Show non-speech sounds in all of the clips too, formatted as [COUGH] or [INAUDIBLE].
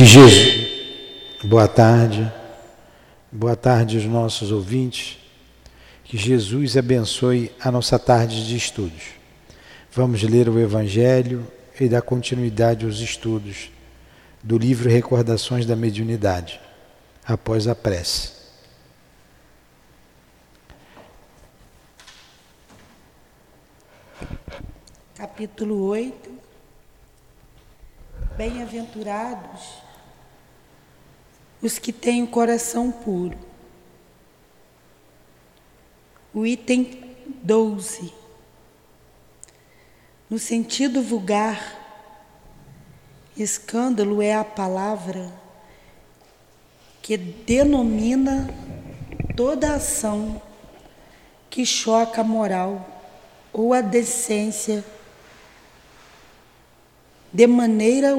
Que Jesus. Boa tarde. Boa tarde aos nossos ouvintes. Que Jesus abençoe a nossa tarde de estudos. Vamos ler o Evangelho e dar continuidade aos estudos do livro Recordações da Mediunidade, após a prece. Capítulo 8 Bem-aventurados os que têm o coração puro. O item 12. No sentido vulgar, escândalo é a palavra que denomina toda ação que choca a moral ou a decência de maneira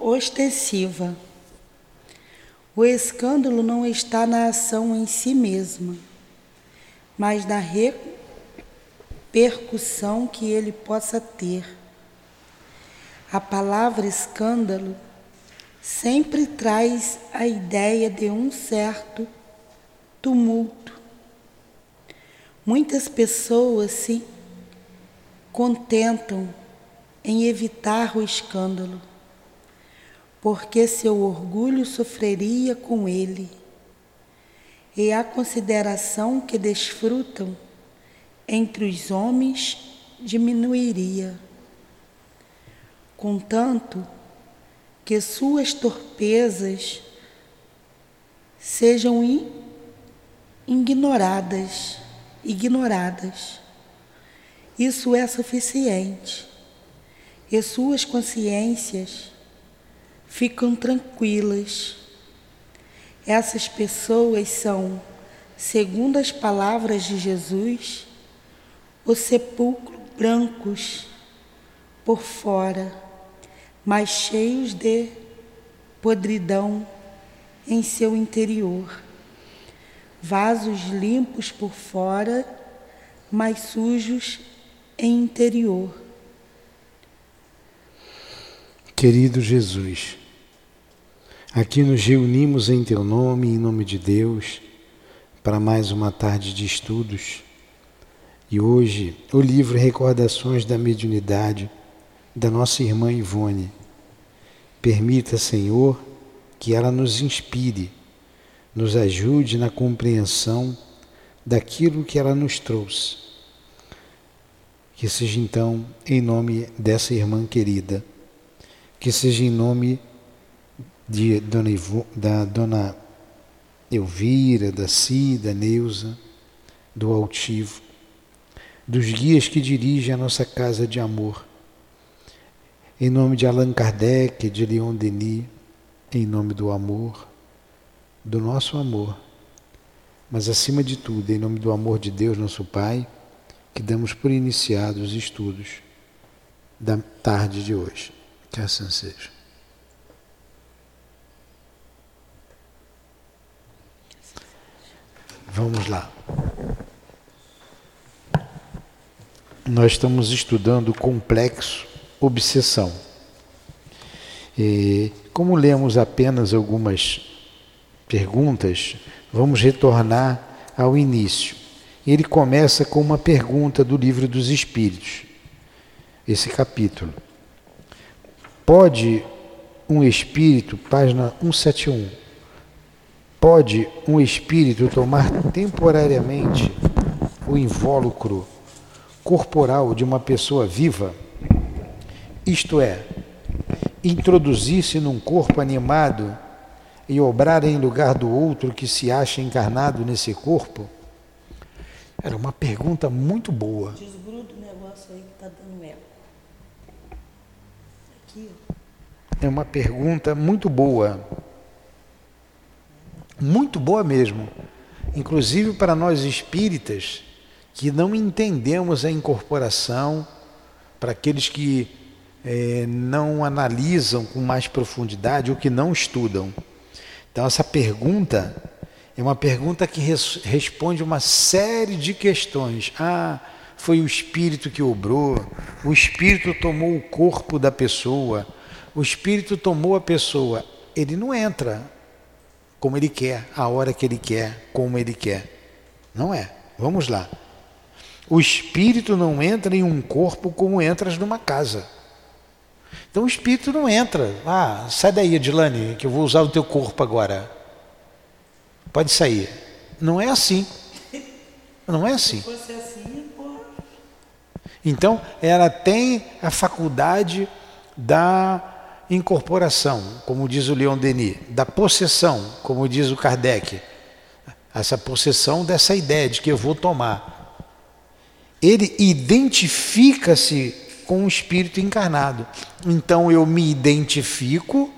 ostensiva. O escândalo não está na ação em si mesma, mas na repercussão que ele possa ter. A palavra escândalo sempre traz a ideia de um certo tumulto. Muitas pessoas se contentam em evitar o escândalo porque seu orgulho sofreria com ele, e a consideração que desfrutam entre os homens diminuiria. Contanto que suas torpezas sejam ignoradas, ignoradas. Isso é suficiente. E suas consciências ficam tranquilas. Essas pessoas são, segundo as palavras de Jesus, o sepulcro brancos por fora, mas cheios de podridão em seu interior. Vasos limpos por fora, mas sujos em interior. Querido Jesus, Aqui nos reunimos em Teu nome, em nome de Deus, para mais uma tarde de estudos. E hoje, o livro Recordações da Mediunidade, da nossa irmã Ivone. Permita, Senhor, que ela nos inspire, nos ajude na compreensão daquilo que ela nos trouxe. Que seja então em nome dessa irmã querida, que seja em nome de Dona Ivo, da Dona Elvira, da Cida, Neuza, do Altivo, dos guias que dirigem a nossa casa de amor. Em nome de Allan Kardec, de Leon Denis, em nome do amor, do nosso amor, mas acima de tudo, em nome do amor de Deus, nosso Pai, que damos por iniciados os estudos da tarde de hoje. Que assim seja. Vamos lá. Nós estamos estudando o complexo obsessão. E como lemos apenas algumas perguntas, vamos retornar ao início. Ele começa com uma pergunta do livro dos Espíritos, esse capítulo. Pode um espírito, página 171, Pode um espírito tomar temporariamente o invólucro corporal de uma pessoa viva? Isto é, introduzir-se num corpo animado e obrar em lugar do outro que se acha encarnado nesse corpo? Era uma pergunta muito boa. Desgruda o negócio aí que está dando eco. Aqui. É uma pergunta muito boa muito boa mesmo. Inclusive para nós espíritas que não entendemos a incorporação, para aqueles que é, não analisam com mais profundidade ou que não estudam. Então, essa pergunta é uma pergunta que res, responde uma série de questões. Ah, foi o espírito que obrou, o espírito tomou o corpo da pessoa, O espírito tomou a pessoa, ele não entra como ele quer, a hora que ele quer, como ele quer. Não é. Vamos lá. O espírito não entra em um corpo como entras numa casa. Então o espírito não entra. Ah, sai daí, Adilane, que eu vou usar o teu corpo agora. Pode sair. Não é assim. Não é assim. assim então, ela tem a faculdade da incorporação, como diz o Leon Denis, da possessão, como diz o Kardec. Essa possessão dessa ideia de que eu vou tomar. Ele identifica-se com o espírito encarnado. Então eu me identifico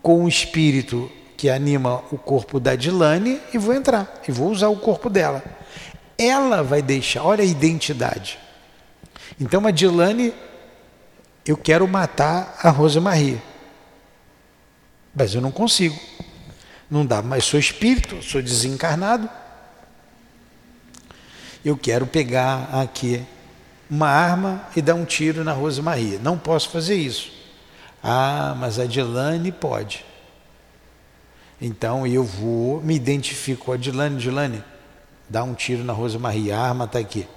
com o espírito que anima o corpo da Dilane e vou entrar, e vou usar o corpo dela. Ela vai deixar, olha a identidade. Então a Dilane, eu quero matar a Rosa Maria. Mas eu não consigo. Não dá, mas sou espírito, sou desencarnado. Eu quero pegar aqui uma arma e dar um tiro na Rosa Maria. Não posso fazer isso. Ah, mas a Dilane pode. Então eu vou, me identifico com a Dilane, Dilane, dá um tiro na Rosa Maria, a arma está aqui.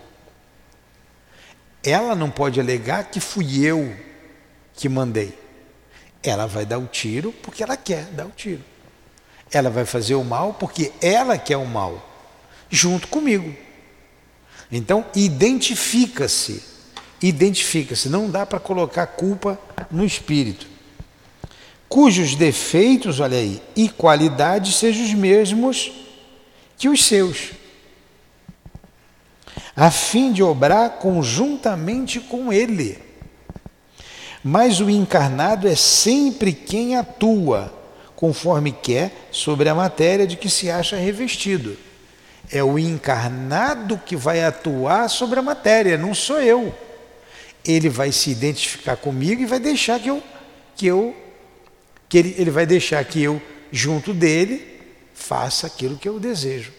Ela não pode alegar que fui eu que mandei. Ela vai dar o tiro porque ela quer dar o tiro. Ela vai fazer o mal porque ela quer o mal, junto comigo. Então, identifica-se. Identifica-se. Não dá para colocar culpa no espírito. Cujos defeitos, olha aí, e qualidades sejam os mesmos que os seus, a fim de obrar conjuntamente com ele. Mas o encarnado é sempre quem atua, conforme quer, sobre a matéria de que se acha revestido. É o encarnado que vai atuar sobre a matéria, não sou eu. Ele vai se identificar comigo e vai deixar que eu que eu que ele, ele vai deixar que eu junto dele faça aquilo que eu desejo.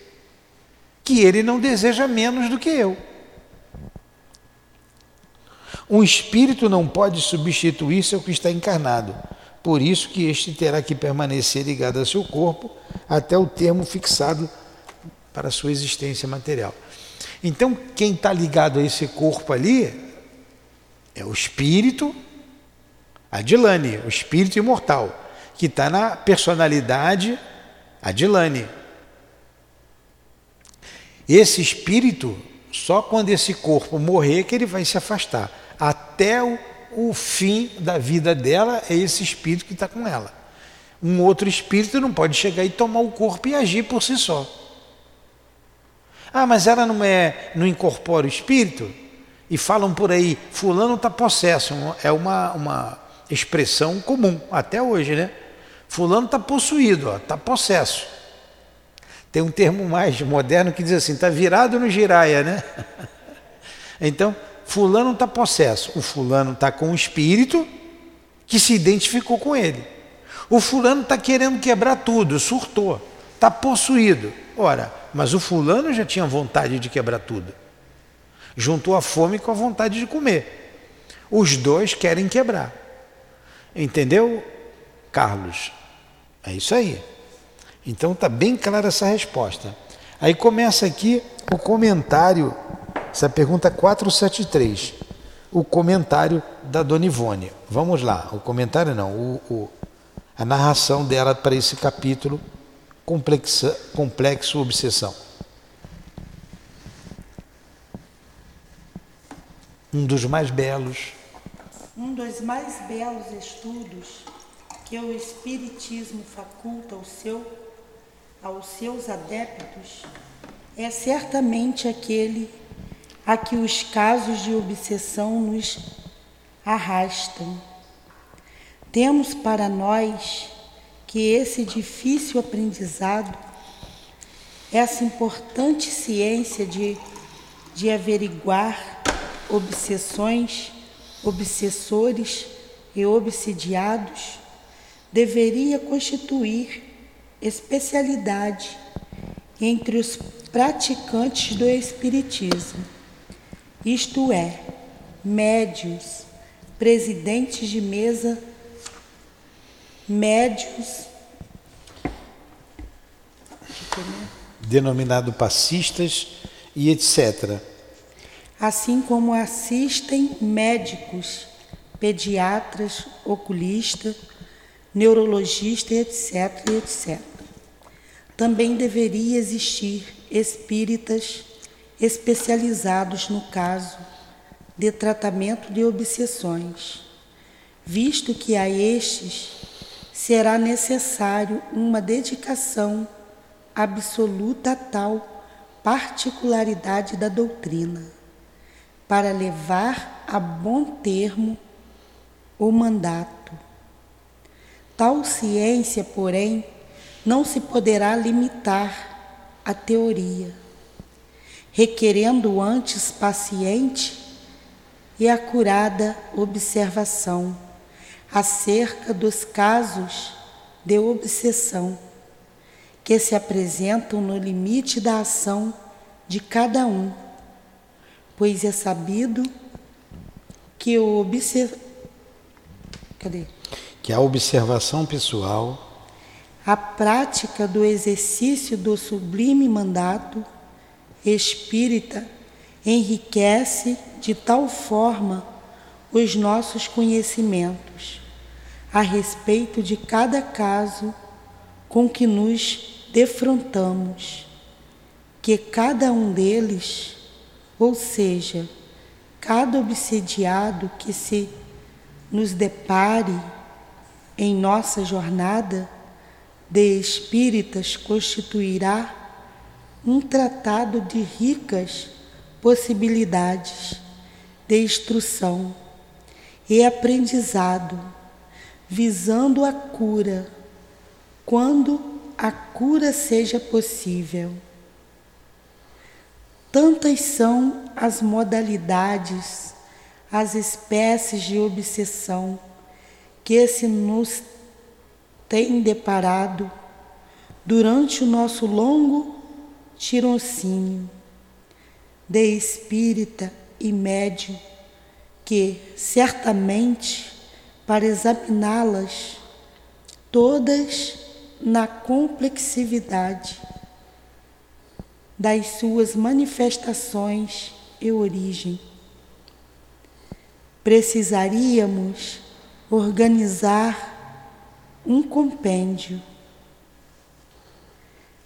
Que ele não deseja menos do que eu. Um espírito não pode substituir-se ao que está encarnado. Por isso que este terá que permanecer ligado a seu corpo até o termo fixado para sua existência material. Então, quem está ligado a esse corpo ali é o espírito, Adilane, o espírito imortal, que está na personalidade Adilane. Esse espírito, só quando esse corpo morrer que ele vai se afastar. Até o, o fim da vida dela é esse espírito que está com ela. Um outro espírito não pode chegar e tomar o corpo e agir por si só. Ah, mas ela não é, não incorpora o espírito? E falam por aí, fulano está possesso. É uma, uma expressão comum, até hoje, né? Fulano está possuído, está possesso. Tem um termo mais moderno que diz assim, está virado no giraia, né? [LAUGHS] Então, fulano está possesso. O fulano está com o espírito que se identificou com ele. O fulano está querendo quebrar tudo, surtou, está possuído. Ora, mas o fulano já tinha vontade de quebrar tudo. Juntou a fome com a vontade de comer. Os dois querem quebrar. Entendeu, Carlos? É isso aí. Então está bem clara essa resposta. Aí começa aqui o comentário, essa pergunta 473, o comentário da Dona Ivone. Vamos lá, o comentário não, o, o, a narração dela para esse capítulo complexa, complexo obsessão. Um dos mais belos. Um dos mais belos estudos que o Espiritismo faculta ao seu, aos seus adeptos é certamente aquele a que os casos de obsessão nos arrastam. Temos para nós que esse difícil aprendizado, essa importante ciência de, de averiguar obsessões, obsessores e obsidiados, deveria constituir especialidade entre os praticantes do Espiritismo, isto é, médios, presidentes de mesa médios, denominado passistas e etc. Assim como assistem médicos, pediatras, oculistas, neurologistas, etc, etc. Também deveria existir espíritas especializados no caso de tratamento de obsessões, visto que a estes será necessário uma dedicação absoluta a tal particularidade da doutrina, para levar a bom termo o mandato. Tal ciência, porém, não se poderá limitar à teoria, requerendo antes paciente e acurada observação acerca dos casos de obsessão que se apresentam no limite da ação de cada um, pois é sabido que o. Cadê? que a observação pessoal, a prática do exercício do sublime mandato espírita enriquece de tal forma os nossos conhecimentos a respeito de cada caso com que nos defrontamos que cada um deles, ou seja, cada obsediado que se nos depare em nossa jornada de espíritas, constituirá um tratado de ricas possibilidades de instrução e aprendizado, visando a cura, quando a cura seja possível. Tantas são as modalidades, as espécies de obsessão que se nos tem deparado durante o nosso longo tirocínio de espírita e médio, que certamente, para examiná-las todas, na complexividade das suas manifestações e origem. Precisaríamos organizar um compêndio.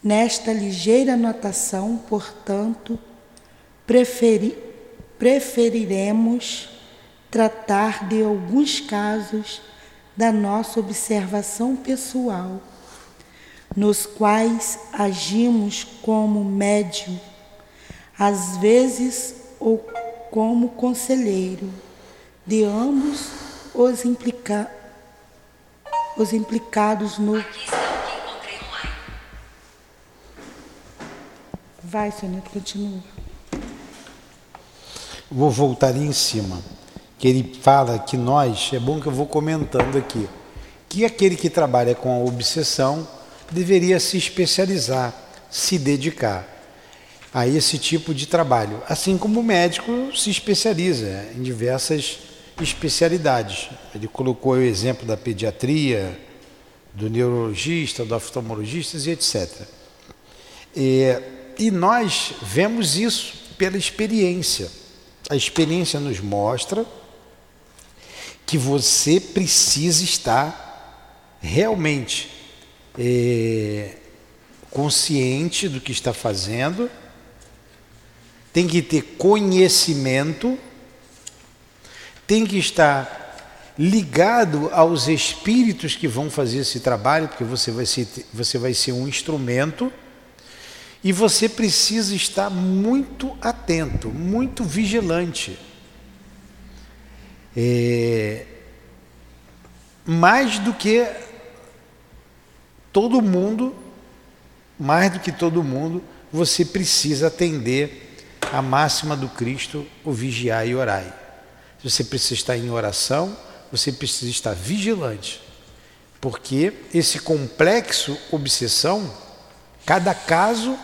Nesta ligeira anotação, portanto, preferi, preferiremos tratar de alguns casos da nossa observação pessoal nos quais agimos como médium, às vezes ou como conselheiro de ambos os, implica os implicados no. Vai, Soneto, continua. Vou voltar ali em cima, que ele fala que nós, é bom que eu vou comentando aqui, que aquele que trabalha com a obsessão deveria se especializar, se dedicar a esse tipo de trabalho, assim como o médico se especializa em diversas especialidades. Ele colocou o exemplo da pediatria, do neurologista, do oftalmologista e etc. E, e nós vemos isso pela experiência. A experiência nos mostra que você precisa estar realmente é, consciente do que está fazendo, tem que ter conhecimento, tem que estar ligado aos espíritos que vão fazer esse trabalho, porque você vai ser, você vai ser um instrumento, e você precisa estar muito atento, muito vigilante. É, mais do que todo mundo, mais do que todo mundo, você precisa atender a máxima do Cristo, o vigiar e orai. Você precisa estar em oração, você precisa estar vigilante, porque esse complexo obsessão, cada caso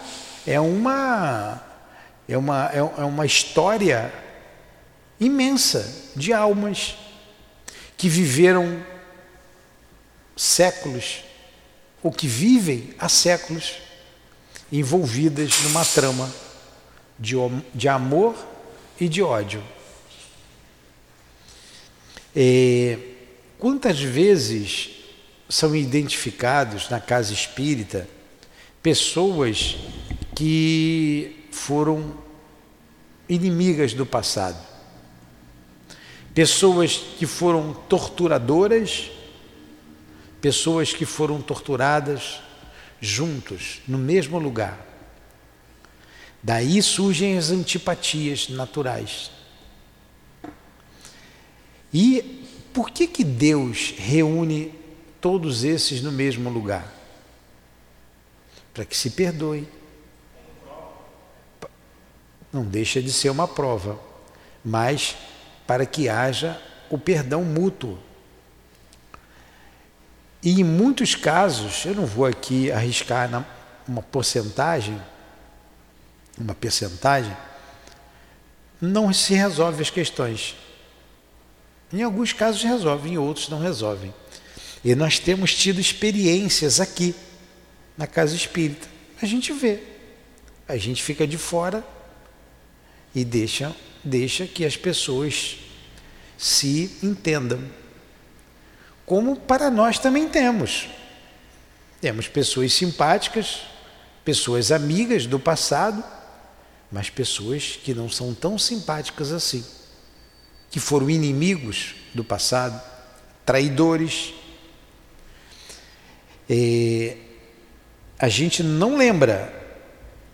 é uma é uma é uma história imensa de almas que viveram séculos, ou que vivem há séculos, envolvidas numa trama de, de amor e de ódio. É, quantas vezes são identificados na casa espírita pessoas que foram inimigas do passado, pessoas que foram torturadoras, pessoas que foram torturadas juntos, no mesmo lugar. Daí surgem as antipatias naturais. E por que que Deus reúne todos esses no mesmo lugar? Para que se perdoe. Não deixa de ser uma prova, mas para que haja o perdão mútuo. E em muitos casos, eu não vou aqui arriscar uma porcentagem, uma percentagem, não se resolve as questões. Em alguns casos resolve, em outros não resolvem. E nós temos tido experiências aqui, na casa espírita. A gente vê, a gente fica de fora e deixa, deixa que as pessoas se entendam como para nós também temos. Temos pessoas simpáticas, pessoas amigas do passado, mas pessoas que não são tão simpáticas assim, que foram inimigos do passado, traidores. É, a gente não lembra,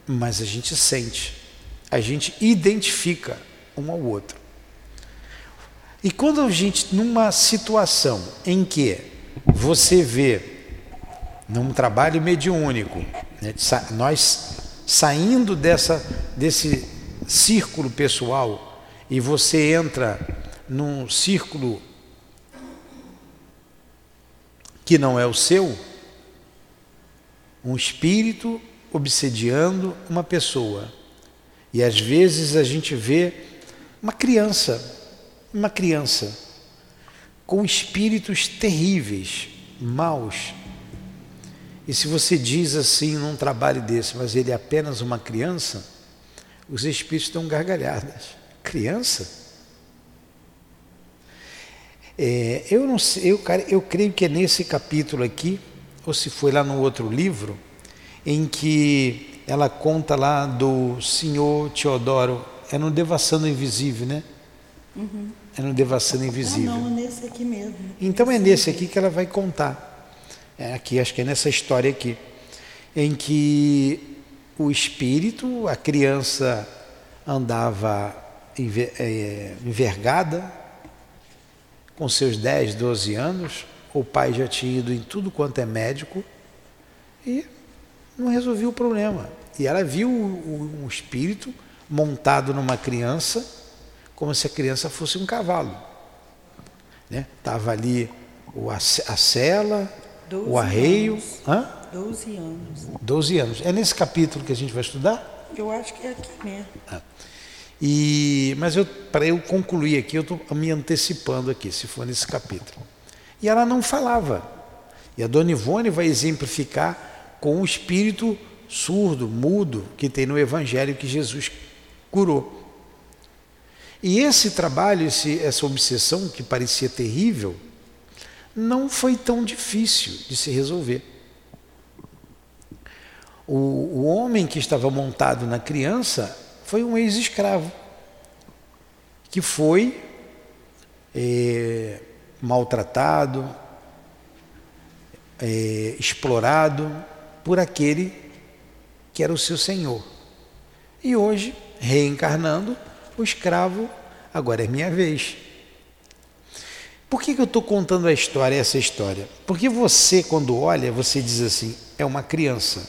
mas a gente sente, a gente identifica um ao outro. E quando a gente, numa situação em que você vê, num trabalho mediúnico, né, nós saindo dessa, desse círculo pessoal e você entra num círculo que não é o seu, um espírito obsediando uma pessoa. E às vezes a gente vê uma criança uma criança com espíritos terríveis, maus. E se você diz assim num trabalho desse, mas ele é apenas uma criança, os espíritos estão gargalhadas. Criança? É, eu não sei, eu, eu creio que é nesse capítulo aqui, ou se foi lá no outro livro, em que ela conta lá do senhor Teodoro, é no Devassando Invisível, né? Uhum. É no Devassando Invisível. Ah, não, é nesse aqui mesmo. Então é nesse aqui que ela vai contar. É aqui, acho que é nessa história aqui. Em que o espírito, a criança andava é, envergada, com seus 10, 12 anos, o pai já tinha ido em tudo quanto é médico e não resolvia o problema. E ela viu um espírito montado numa criança como se a criança fosse um cavalo. Né? Tava ali o, a, a cela, o arreio. Anos. Hã? 12 anos. 12 anos. É nesse capítulo que a gente vai estudar? Eu acho que é aqui mesmo. Ah. E, mas para eu concluir aqui, eu estou me antecipando aqui, se for nesse capítulo. E ela não falava. E a Dona Ivone vai exemplificar com o espírito surdo, mudo, que tem no Evangelho que Jesus curou. E esse trabalho, esse, essa obsessão que parecia terrível, não foi tão difícil de se resolver. O, o homem que estava montado na criança foi um ex-escravo, que foi é, maltratado, é, explorado por aquele que era o seu senhor. E hoje, reencarnando, o escravo, agora é minha vez. Por que, que eu estou contando a história, essa história? Porque você, quando olha, você diz assim, é uma criança.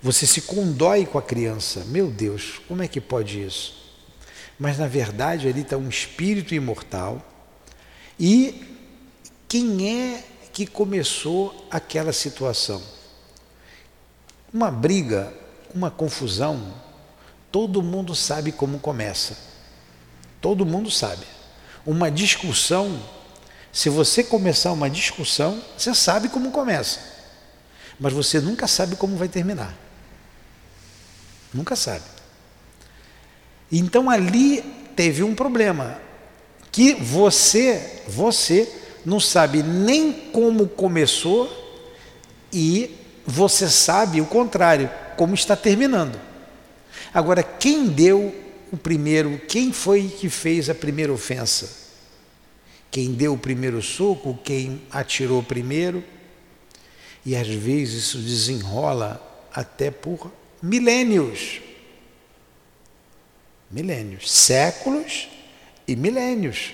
Você se condói com a criança. Meu Deus, como é que pode isso? Mas na verdade ali está um espírito imortal. E quem é que começou aquela situação? Uma briga, uma confusão, Todo mundo sabe como começa. Todo mundo sabe. Uma discussão Se você começar uma discussão, você sabe como começa, mas você nunca sabe como vai terminar. Nunca sabe. Então ali teve um problema que você, você não sabe nem como começou e você sabe o contrário, como está terminando. Agora, quem deu o primeiro, quem foi que fez a primeira ofensa? Quem deu o primeiro soco, quem atirou primeiro? E às vezes isso desenrola até por milênios. Milênios, séculos e milênios.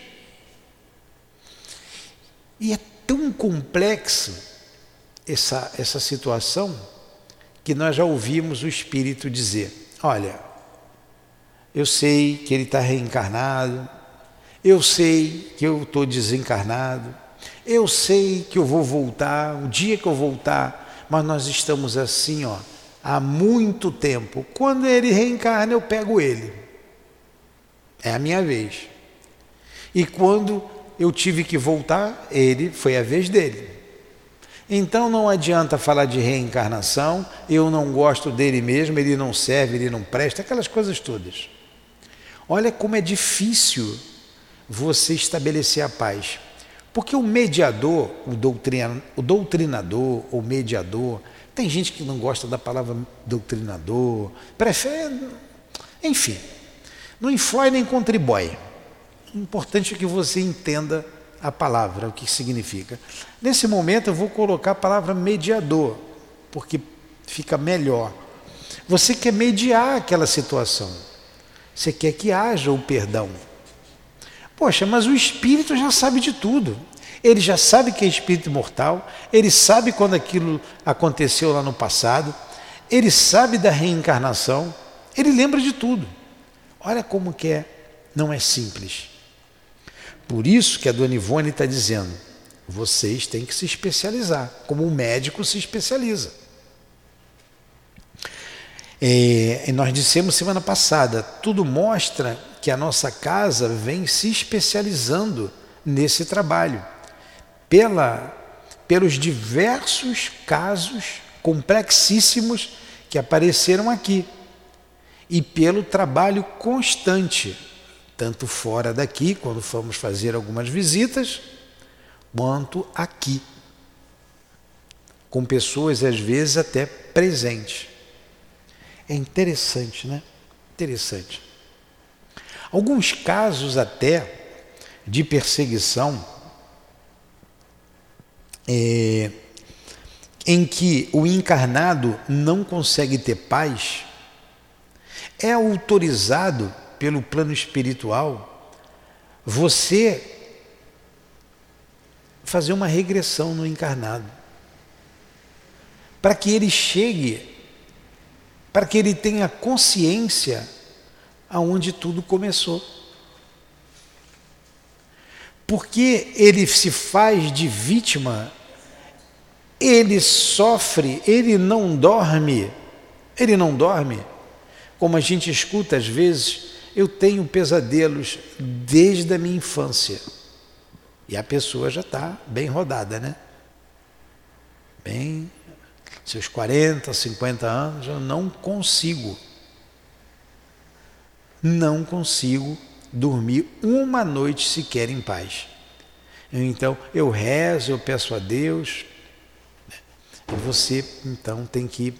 E é tão complexo essa, essa situação que nós já ouvimos o Espírito dizer: olha, eu sei que ele está reencarnado, eu sei que eu estou desencarnado, eu sei que eu vou voltar, o dia que eu voltar, mas nós estamos assim, ó, há muito tempo. Quando ele reencarna, eu pego ele. É a minha vez. E quando eu tive que voltar, ele foi a vez dele. Então não adianta falar de reencarnação, eu não gosto dele mesmo, ele não serve, ele não presta, aquelas coisas todas. Olha como é difícil você estabelecer a paz. Porque o mediador, o, doutrina, o doutrinador, o mediador, tem gente que não gosta da palavra doutrinador, prefere. Enfim, não influi nem contribui. Importante é que você entenda a palavra, o que significa. Nesse momento eu vou colocar a palavra mediador, porque fica melhor. Você quer mediar aquela situação. Você quer que haja o perdão. Poxa, mas o espírito já sabe de tudo. Ele já sabe que é espírito mortal, ele sabe quando aquilo aconteceu lá no passado, ele sabe da reencarnação, ele lembra de tudo. Olha como que é, não é simples. Por isso que a dona Ivone está dizendo: vocês têm que se especializar, como um médico se especializa. É, nós dissemos semana passada, tudo mostra que a nossa casa vem se especializando nesse trabalho, pela, pelos diversos casos complexíssimos que apareceram aqui e pelo trabalho constante tanto fora daqui, quando fomos fazer algumas visitas, quanto aqui, com pessoas às vezes até presentes. É interessante, né? Interessante. Alguns casos até de perseguição é, em que o encarnado não consegue ter paz, é autorizado pelo plano espiritual, você fazer uma regressão no encarnado. Para que ele chegue, para que ele tenha consciência aonde tudo começou. Porque ele se faz de vítima, ele sofre, ele não dorme, ele não dorme, como a gente escuta às vezes eu tenho pesadelos desde a minha infância. E a pessoa já está bem rodada, né? Bem, seus 40, 50 anos, eu não consigo, não consigo dormir uma noite sequer em paz. Então, eu rezo, eu peço a Deus, né? e você, então, tem que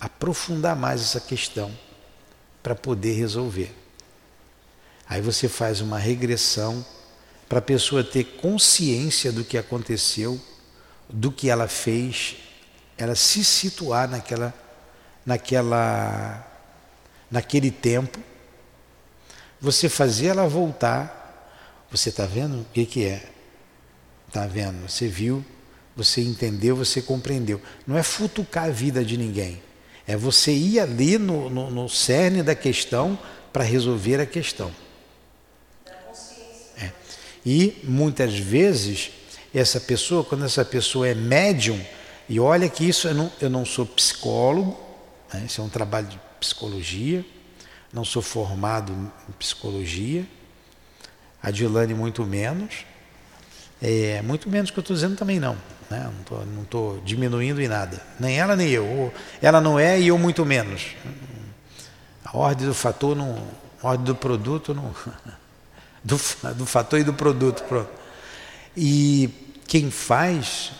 aprofundar mais essa questão para poder resolver. Aí você faz uma regressão para a pessoa ter consciência do que aconteceu, do que ela fez, ela se situar naquela, naquela, naquele tempo, você fazer ela voltar. Você está vendo o que, que é? Está vendo? Você viu, você entendeu, você compreendeu. Não é futucar a vida de ninguém. É você ir ali no, no, no cerne da questão para resolver a questão. E muitas vezes essa pessoa, quando essa pessoa é médium, e olha que isso eu não, eu não sou psicólogo, né? isso é um trabalho de psicologia, não sou formado em psicologia, a Dilane muito menos, É, muito menos que eu estou dizendo também não. Né? Não estou diminuindo em nada. Nem ela, nem eu. Ela não é e eu muito menos. A ordem do fator não. A ordem do produto não. [LAUGHS] Do, [LAUGHS] do fator e do produto. Pronto. E quem faz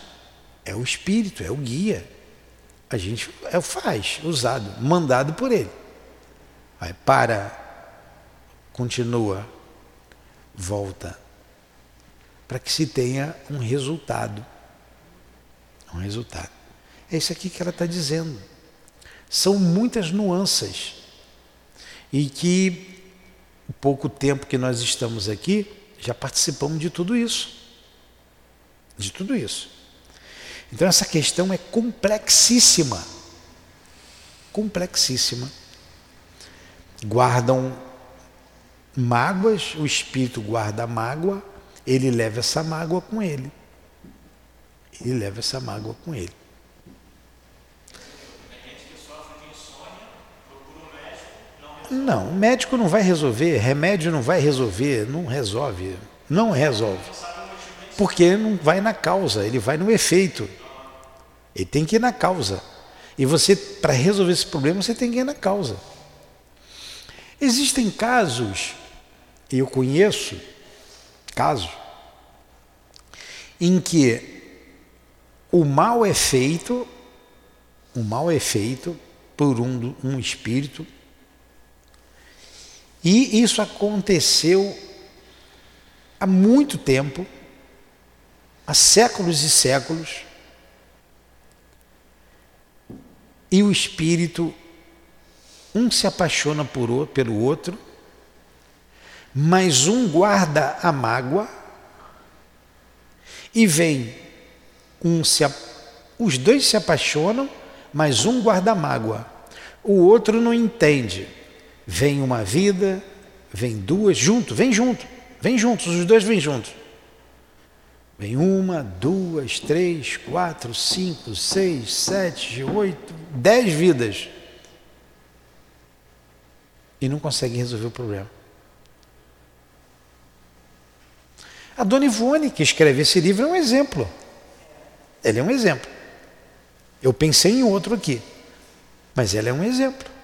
é o espírito, é o guia. A gente é, faz, usado, mandado por ele. Aí para, continua, volta, para que se tenha um resultado. Um resultado. É isso aqui que ela está dizendo. São muitas nuances. E que o pouco tempo que nós estamos aqui, já participamos de tudo isso. De tudo isso. Então essa questão é complexíssima. Complexíssima guardam mágoas, o espírito guarda mágoa, ele leva essa mágoa com ele. Ele leva essa mágoa com ele. Não, o médico não vai resolver, remédio não vai resolver, não resolve, não resolve. Porque não vai na causa, ele vai no efeito. Ele tem que ir na causa. E você, para resolver esse problema, você tem que ir na causa. Existem casos, eu conheço casos, em que o mal é feito, o mal é feito por um, um espírito, e isso aconteceu há muito tempo, há séculos e séculos, e o espírito um se apaixona por, pelo outro, mas um guarda a mágoa e vem um se, os dois se apaixonam, mas um guarda a mágoa. O outro não entende. Vem uma vida, vem duas, junto, vem junto, vem juntos, os dois vêm juntos. Vem uma, duas, três, quatro, cinco, seis, sete, oito, dez vidas e não consegue resolver o problema. A Dona Ivone, que escreve esse livro, é um exemplo. Ela é um exemplo. Eu pensei em outro aqui, mas ela é um exemplo.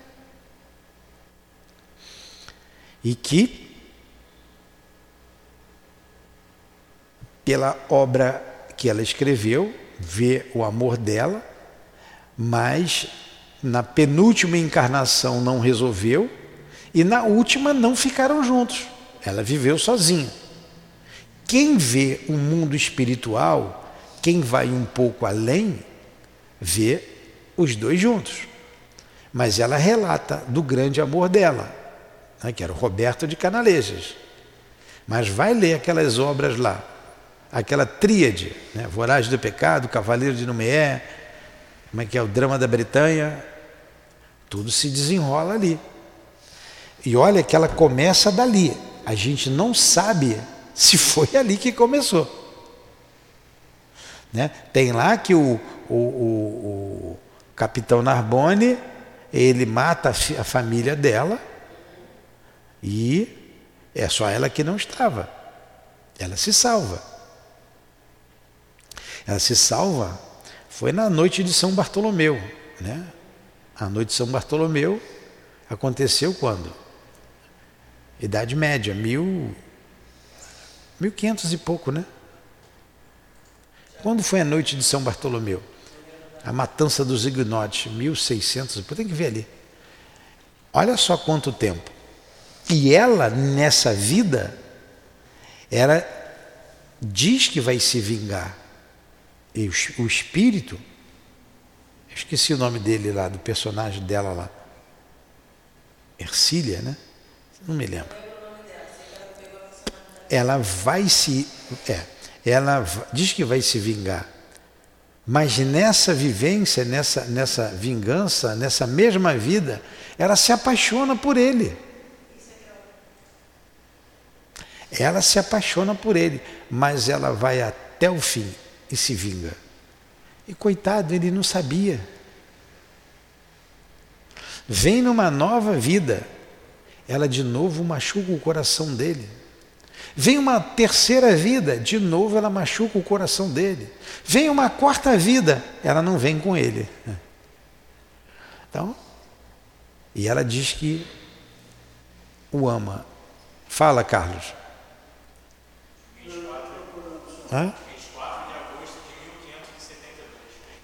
E que, pela obra que ela escreveu, vê o amor dela, mas na penúltima encarnação não resolveu, e na última não ficaram juntos. Ela viveu sozinha. Quem vê o mundo espiritual, quem vai um pouco além, vê os dois juntos. Mas ela relata do grande amor dela, né, que era o Roberto de Canalejas. Mas vai ler aquelas obras lá, aquela tríade, né, Voragem do Pecado, Cavaleiro de Numeé, como é que é o Drama da Bretanha, tudo se desenrola ali. E olha que ela começa dali. A gente não sabe se foi [LAUGHS] ali que começou. Né? Tem lá que o, o, o, o capitão Narbonne ele mata a família dela e é só ela que não estava. Ela se salva. Ela se salva foi na noite de São Bartolomeu, né? A noite de São Bartolomeu aconteceu quando? Idade média, mil, mil quinhentos e pouco, né? Quando foi a noite de São Bartolomeu? A matança dos ignotes, 1600, tem que ver ali. Olha só quanto tempo. E ela, nessa vida, ela diz que vai se vingar. E o, o espírito, esqueci o nome dele lá, do personagem dela lá, Ercília, né? Não me lembro. Ela vai se. É, ela diz que vai se vingar. Mas nessa vivência, nessa, nessa vingança, nessa mesma vida, ela se apaixona por ele. Ela se apaixona por ele, mas ela vai até o fim e se vinga. E coitado, ele não sabia. Vem numa nova vida, ela de novo machuca o coração dele. Vem uma terceira vida, de novo ela machuca o coração dele. Vem uma quarta vida, ela não vem com ele. Então, e ela diz que o ama. Fala, Carlos. 24 Hã?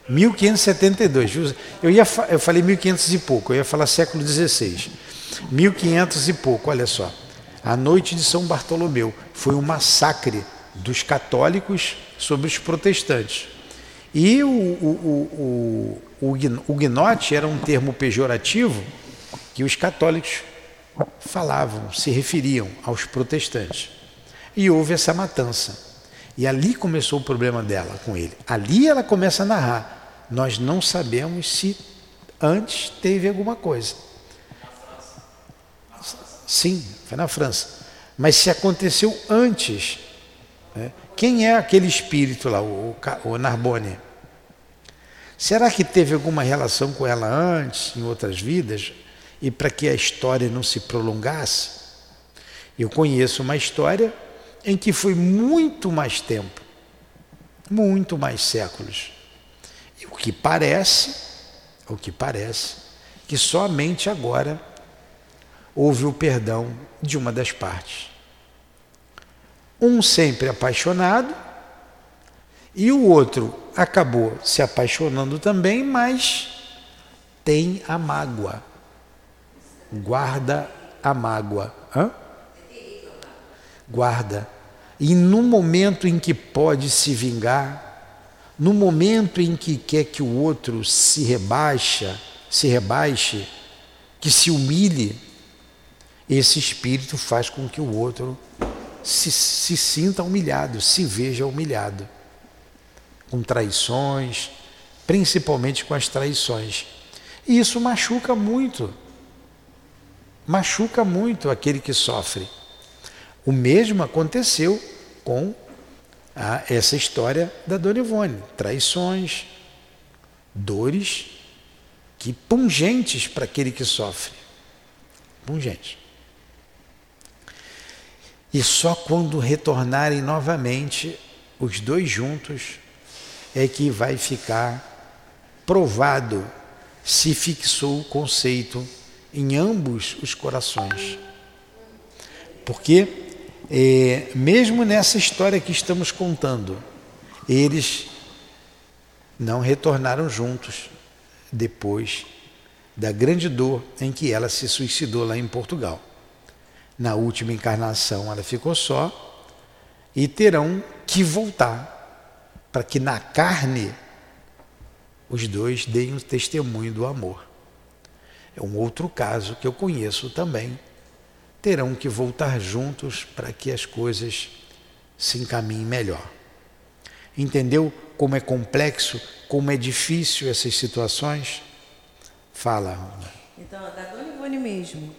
1572. Eu, ia, eu falei 1500 e pouco, eu ia falar século XVI. 1500 e pouco, olha só. A noite de São Bartolomeu foi um massacre dos católicos sobre os protestantes. E o, o, o, o, era um termo pejorativo que os católicos falavam, se referiam aos protestantes. E houve essa matança. E ali começou o problema dela com ele. Ali ela começa a narrar. Nós não sabemos se antes teve alguma coisa. Sim, foi na França. Mas se aconteceu antes, né? quem é aquele espírito lá, o, o Narbonne? Será que teve alguma relação com ela antes, em outras vidas, e para que a história não se prolongasse? Eu conheço uma história em que foi muito mais tempo, muito mais séculos. E o que parece, o que parece, que somente agora houve o perdão de uma das partes. Um sempre apaixonado e o outro acabou se apaixonando também, mas tem a mágoa. Guarda a mágoa. Hã? Guarda. E no momento em que pode se vingar, no momento em que quer que o outro se rebaixa, se rebaixe, que se humilhe, esse espírito faz com que o outro se, se sinta humilhado, se veja humilhado. Com traições, principalmente com as traições. E isso machuca muito. Machuca muito aquele que sofre. O mesmo aconteceu com a, essa história da Dona Ivone. Traições, dores que pungentes para aquele que sofre. Pungentes. E só quando retornarem novamente, os dois juntos, é que vai ficar provado se fixou o conceito em ambos os corações. Porque, é, mesmo nessa história que estamos contando, eles não retornaram juntos depois da grande dor em que ela se suicidou lá em Portugal. Na última encarnação ela ficou só e terão que voltar para que na carne os dois deem o testemunho do amor. É um outro caso que eu conheço também. Terão que voltar juntos para que as coisas se encaminhem melhor. Entendeu como é complexo, como é difícil essas situações? Fala. Então, da Dona Ivone mesmo,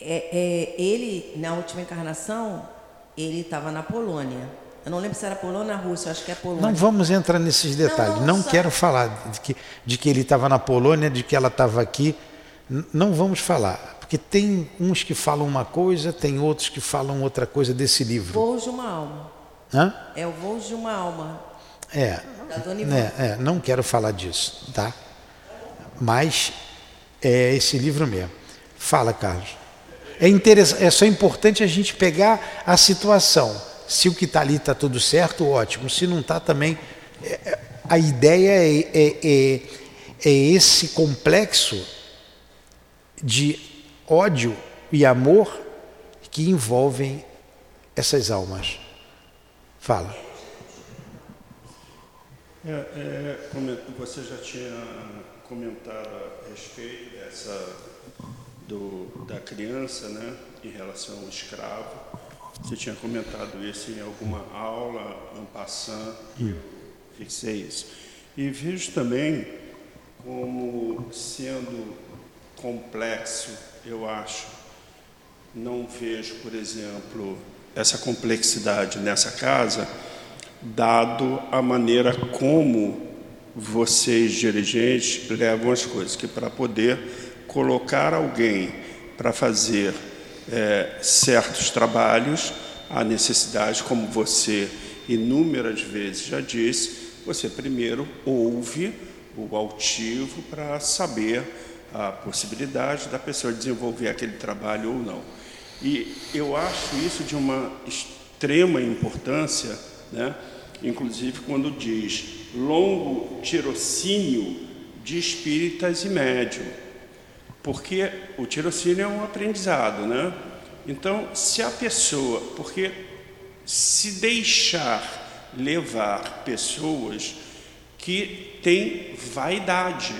é, é, ele, na última encarnação, ele estava na Polônia. Eu não lembro se era Polônia ou Rússia, acho que é Polônia. Não vamos entrar nesses detalhes. Não, não, não quero falar de que, de que ele estava na Polônia, de que ela estava aqui. Não vamos falar. Porque tem uns que falam uma coisa, tem outros que falam outra coisa desse livro. Voos de uma alma. Hã? É o Voos de uma alma. É. Né, é, não quero falar disso, tá? Mas é esse livro mesmo. Fala, Carlos. É, é só importante a gente pegar a situação. Se o que está ali está tudo certo, ótimo. Se não está também. É, é, a ideia é, é, é, é esse complexo de ódio e amor que envolvem essas almas. Fala. É, é, você já tinha comentado a respeito dessa do, da criança, né, em relação ao escravo. Você tinha comentado isso em alguma aula, e eu fixei isso. E vejo também como sendo complexo, eu acho. Não vejo, por exemplo, essa complexidade nessa casa, dado a maneira como vocês, dirigentes, levam as coisas, que para poder colocar alguém para fazer é, certos trabalhos, há necessidade, como você inúmeras vezes já disse, você primeiro ouve o altivo para saber a possibilidade da pessoa desenvolver aquele trabalho ou não. E eu acho isso de uma extrema importância, né? inclusive quando diz longo tirocínio de espíritas e médium, porque o tirocínio é um aprendizado, né? Então, se a pessoa, porque se deixar levar pessoas que têm vaidade,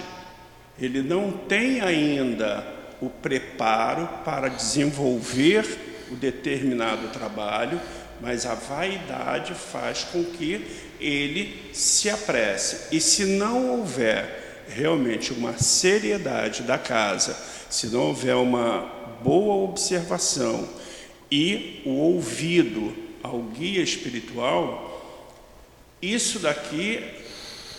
ele não tem ainda o preparo para desenvolver o determinado trabalho, mas a vaidade faz com que ele se apresse. E se não houver realmente uma seriedade da casa, se não houver uma boa observação e o ouvido ao guia espiritual, isso daqui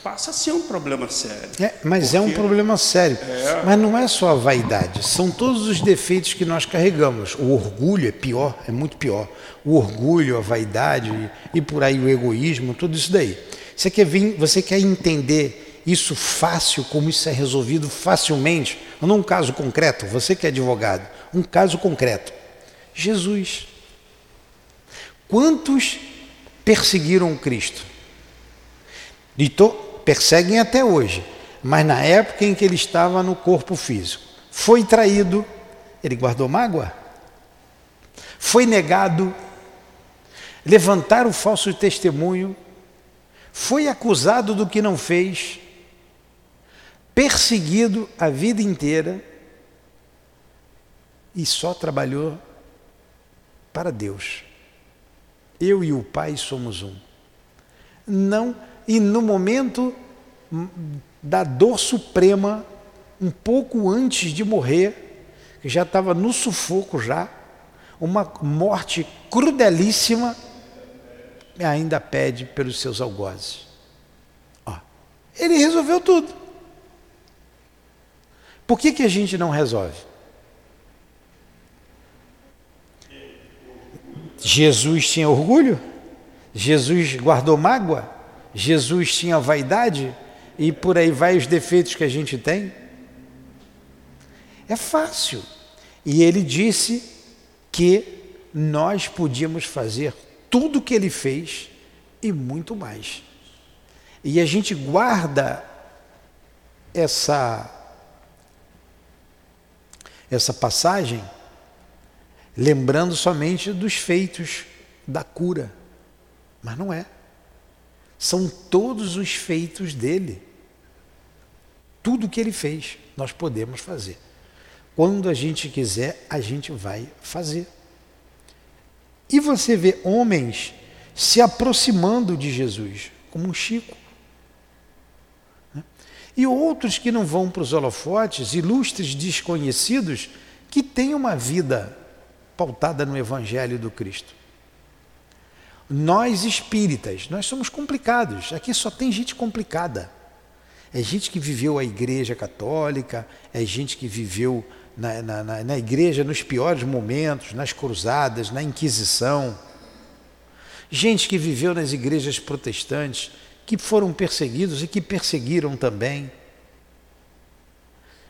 passa a ser um problema sério. É, mas porque... é um problema sério. É... Mas não é só a vaidade, são todos os defeitos que nós carregamos. O orgulho é pior, é muito pior. O orgulho, a vaidade e por aí o egoísmo, tudo isso daí. Você quer, vir, você quer entender isso fácil, como isso é resolvido facilmente? Não um caso concreto, você que é advogado, um caso concreto. Jesus. Quantos perseguiram Cristo? E to, perseguem até hoje, mas na época em que ele estava no corpo físico. Foi traído, ele guardou mágoa? Foi negado, levantaram o falso testemunho, foi acusado do que não fez, perseguido a vida inteira e só trabalhou para Deus. Eu e o Pai somos um. Não e no momento da dor suprema, um pouco antes de morrer, que já estava no sufoco já, uma morte crudelíssima, ainda pede pelos seus algozes. Ó, ele resolveu tudo. Por que, que a gente não resolve? Jesus tinha orgulho? Jesus guardou mágoa? Jesus tinha vaidade e por aí vai os defeitos que a gente tem? É fácil. E ele disse que nós podíamos fazer tudo o que ele fez e muito mais. E a gente guarda essa essa passagem lembrando somente dos feitos da cura, mas não é. São todos os feitos dele. Tudo que ele fez, nós podemos fazer. Quando a gente quiser, a gente vai fazer. E você vê homens se aproximando de Jesus, como um Chico. Né? E outros que não vão para os holofotes, ilustres desconhecidos, que têm uma vida pautada no Evangelho do Cristo. Nós espíritas, nós somos complicados. Aqui só tem gente complicada. É gente que viveu a igreja católica, é gente que viveu na, na, na, na igreja nos piores momentos, nas cruzadas, na Inquisição. Gente que viveu nas igrejas protestantes, que foram perseguidos e que perseguiram também.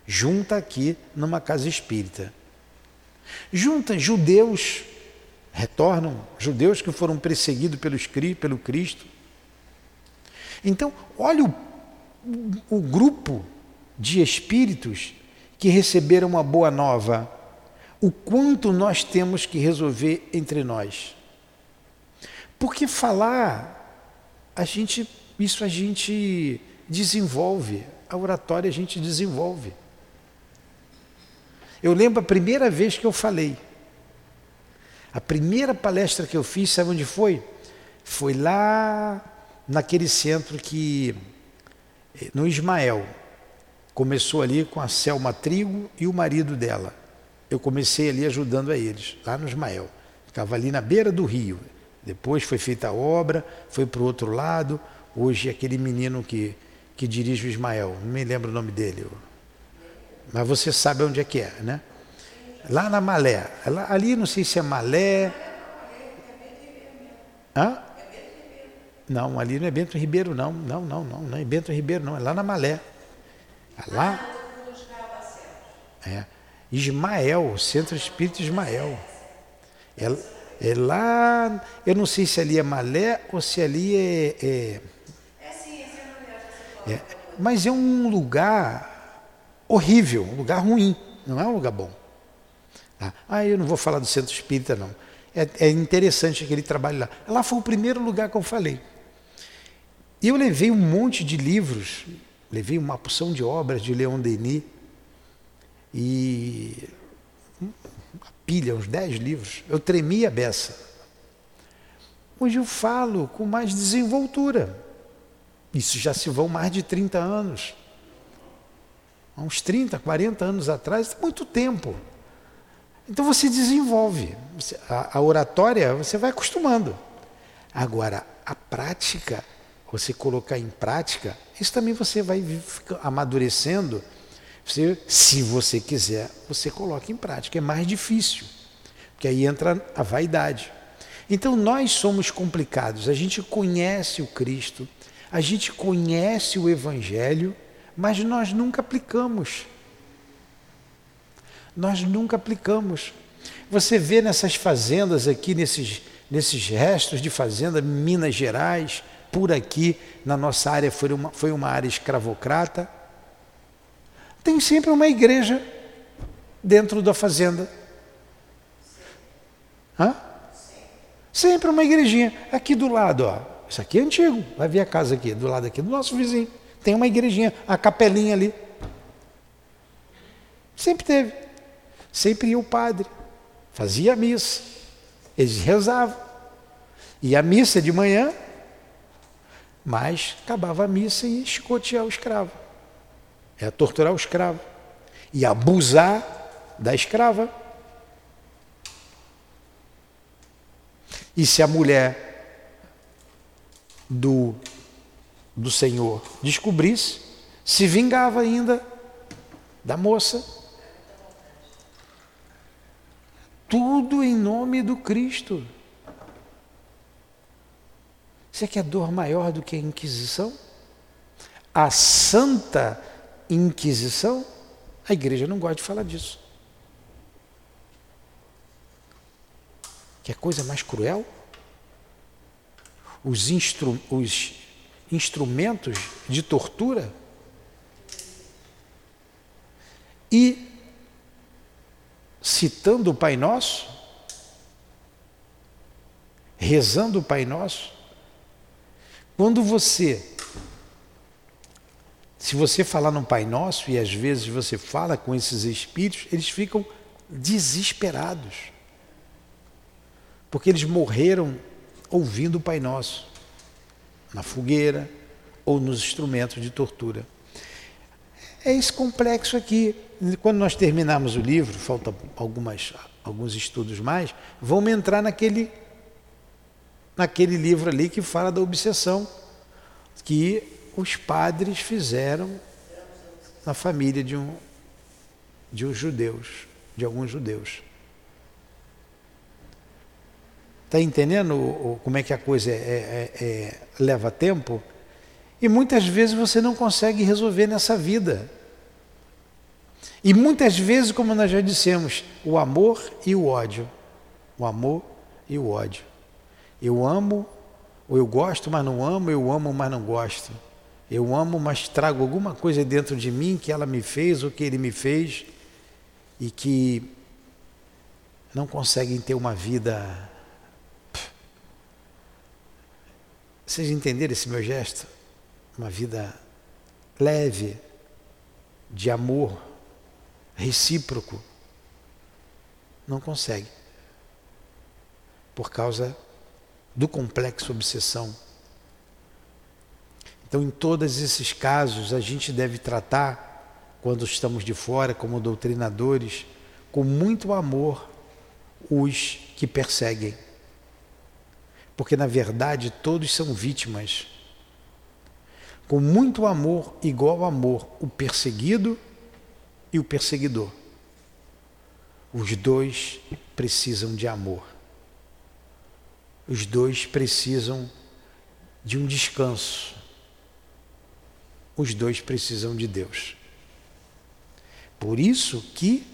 Junta aqui numa casa espírita. Junta judeus retornam, judeus que foram perseguidos pelo Cristo. Então, olha o, o grupo de espíritos que receberam uma boa nova, o quanto nós temos que resolver entre nós. Porque falar, a gente, isso a gente desenvolve, a oratória a gente desenvolve. Eu lembro a primeira vez que eu falei. A primeira palestra que eu fiz, sabe onde foi? Foi lá naquele centro que, eh, no Ismael, começou ali com a Selma Trigo e o marido dela. Eu comecei ali ajudando a eles, lá no Ismael. Ficava ali na beira do rio. Depois foi feita a obra, foi para o outro lado. Hoje é aquele menino que, que dirige o Ismael, não me lembro o nome dele. Mas você sabe onde é que é, né? Lá na Malé. Ali não sei se é Malé. Hã? Não, ali não é Bento Ribeiro, não. Não, não, não. Não é Bento Ribeiro, não. É lá na Malé. É lá. É. Ismael, Centro Espírita Ismael. É, é lá. Eu não sei se ali é Malé ou se ali é. é, é mas é um lugar horrível, um lugar ruim, não é um lugar bom. Tá? Ah, eu não vou falar do centro espírita, não. É, é interessante aquele trabalho lá. Lá foi o primeiro lugar que eu falei. E eu levei um monte de livros, levei uma porção de obras de Leon Denis e uma pilha, uns dez livros. Eu tremia a beça. Hoje eu falo com mais desenvoltura. Isso já se vão mais de 30 anos. Há uns 30, 40 anos atrás, muito tempo. Então você desenvolve. A, oratória você vai acostumando. Agora, a prática, você colocar em prática, isso também você vai amadurecendo. Você, se você quiser, você coloca em prática. É mais difícil, porque aí entra a vaidade. Então nós somos complicados. A gente conhece o Cristo, a gente conhece o Evangelho, mas nós nunca aplicamos. Nós nunca aplicamos. Você vê nessas fazendas aqui, nesses, nesses restos de fazenda, Minas Gerais, por aqui, na nossa área foi uma, foi uma área escravocrata. Tem sempre uma igreja dentro da fazenda. Hã? Sempre uma igrejinha. Aqui do lado, ó. Isso aqui é antigo. Vai ver a casa aqui, do lado aqui do nosso vizinho. Tem uma igrejinha, a capelinha ali. Sempre teve. Sempre ia o padre. Fazia a missa. Eles rezavam. E a missa de manhã, mas acabava a missa e escotear o escravo. É torturar o escravo. E abusar da escrava. E se a mulher do, do Senhor descobrisse, se vingava ainda da moça. Tudo em nome do Cristo. Você quer dor maior do que a Inquisição? A Santa Inquisição? A igreja não gosta de falar disso. Que coisa mais cruel? os, instru os instrumentos de tortura e, citando o Pai Nosso, rezando o Pai Nosso, quando você, se você falar no Pai Nosso e às vezes você fala com esses espíritos, eles ficam desesperados, porque eles morreram ouvindo o Pai Nosso, na fogueira ou nos instrumentos de tortura. É esse complexo aqui. Quando nós terminarmos o livro, falta algumas, alguns estudos mais, vamos entrar naquele, naquele livro ali que fala da obsessão que os padres fizeram na família de um de uns judeus, de alguns judeus. Está entendendo como é que a coisa é, é, é, leva tempo? E muitas vezes você não consegue resolver nessa vida. E muitas vezes, como nós já dissemos, o amor e o ódio. O amor e o ódio. Eu amo, ou eu gosto, mas não amo, eu amo, mas não gosto. Eu amo, mas trago alguma coisa dentro de mim que ela me fez ou que ele me fez e que não conseguem ter uma vida Vocês entenderam esse meu gesto? Uma vida leve, de amor, recíproco. Não consegue. Por causa do complexo obsessão. Então, em todos esses casos, a gente deve tratar, quando estamos de fora, como doutrinadores, com muito amor os que perseguem porque na verdade todos são vítimas. Com muito amor, igual amor, o perseguido e o perseguidor. Os dois precisam de amor. Os dois precisam de um descanso. Os dois precisam de Deus. Por isso que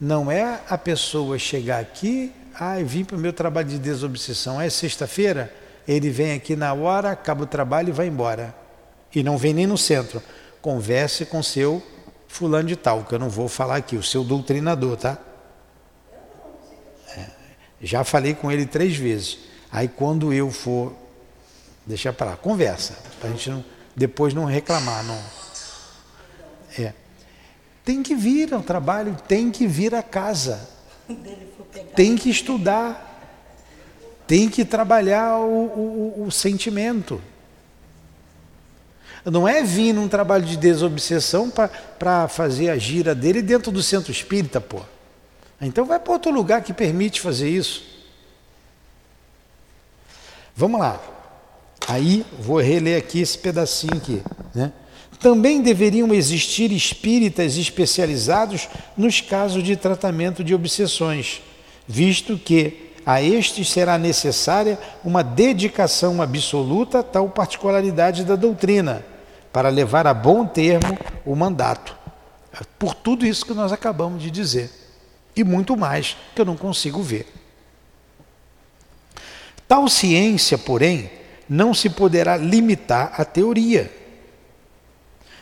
não é a pessoa chegar aqui, ah, vim para o meu trabalho de desobsessão, é sexta-feira, ele vem aqui na hora, acaba o trabalho e vai embora. E não vem nem no centro. Converse com seu fulano de tal, que eu não vou falar aqui, o seu doutrinador, tá? É, já falei com ele três vezes. Aí quando eu for, deixa para lá, conversa, para a gente não, depois não reclamar, não. É. Tem que vir ao trabalho, tem que vir a casa, tem que estudar, tem que trabalhar o, o, o sentimento. Não é vir num trabalho de desobsessão para fazer a gira dele dentro do centro espírita, pô. Então vai para outro lugar que permite fazer isso. Vamos lá. Aí vou reler aqui esse pedacinho aqui. Né? Também deveriam existir espíritas especializados nos casos de tratamento de obsessões, visto que a estes será necessária uma dedicação absoluta a tal particularidade da doutrina, para levar a bom termo o mandato. Por tudo isso que nós acabamos de dizer. E muito mais que eu não consigo ver. Tal ciência, porém, não se poderá limitar à teoria,